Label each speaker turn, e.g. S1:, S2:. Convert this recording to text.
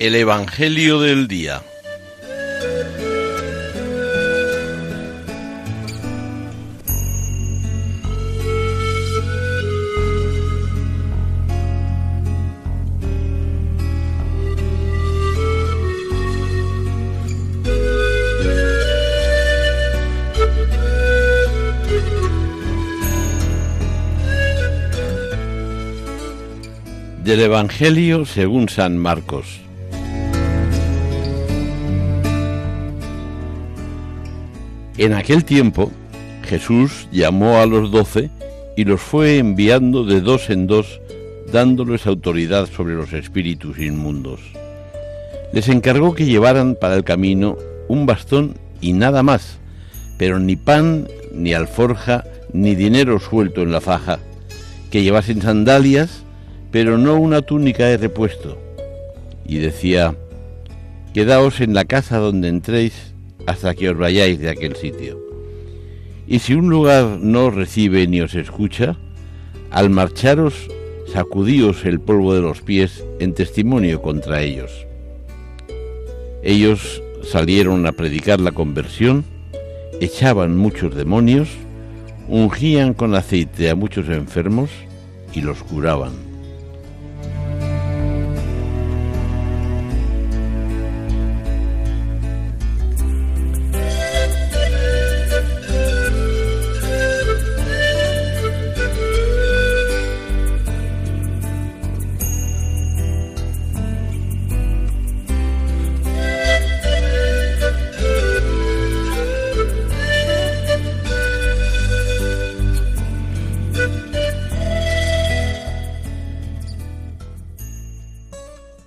S1: El Evangelio del Día. Del Evangelio según San Marcos. En aquel tiempo Jesús llamó a los doce y los fue enviando de dos en dos, dándoles autoridad sobre los espíritus inmundos. Les encargó que llevaran para el camino un bastón y nada más, pero ni pan, ni alforja, ni dinero suelto en la faja, que llevasen sandalias, pero no una túnica de repuesto. Y decía, Quedaos en la casa donde entréis hasta que os vayáis de aquel sitio. Y si un lugar no os recibe ni os escucha, al marcharos, sacudíos el polvo de los pies en testimonio contra ellos. Ellos salieron a predicar la conversión, echaban muchos demonios, ungían con aceite a muchos enfermos y los curaban.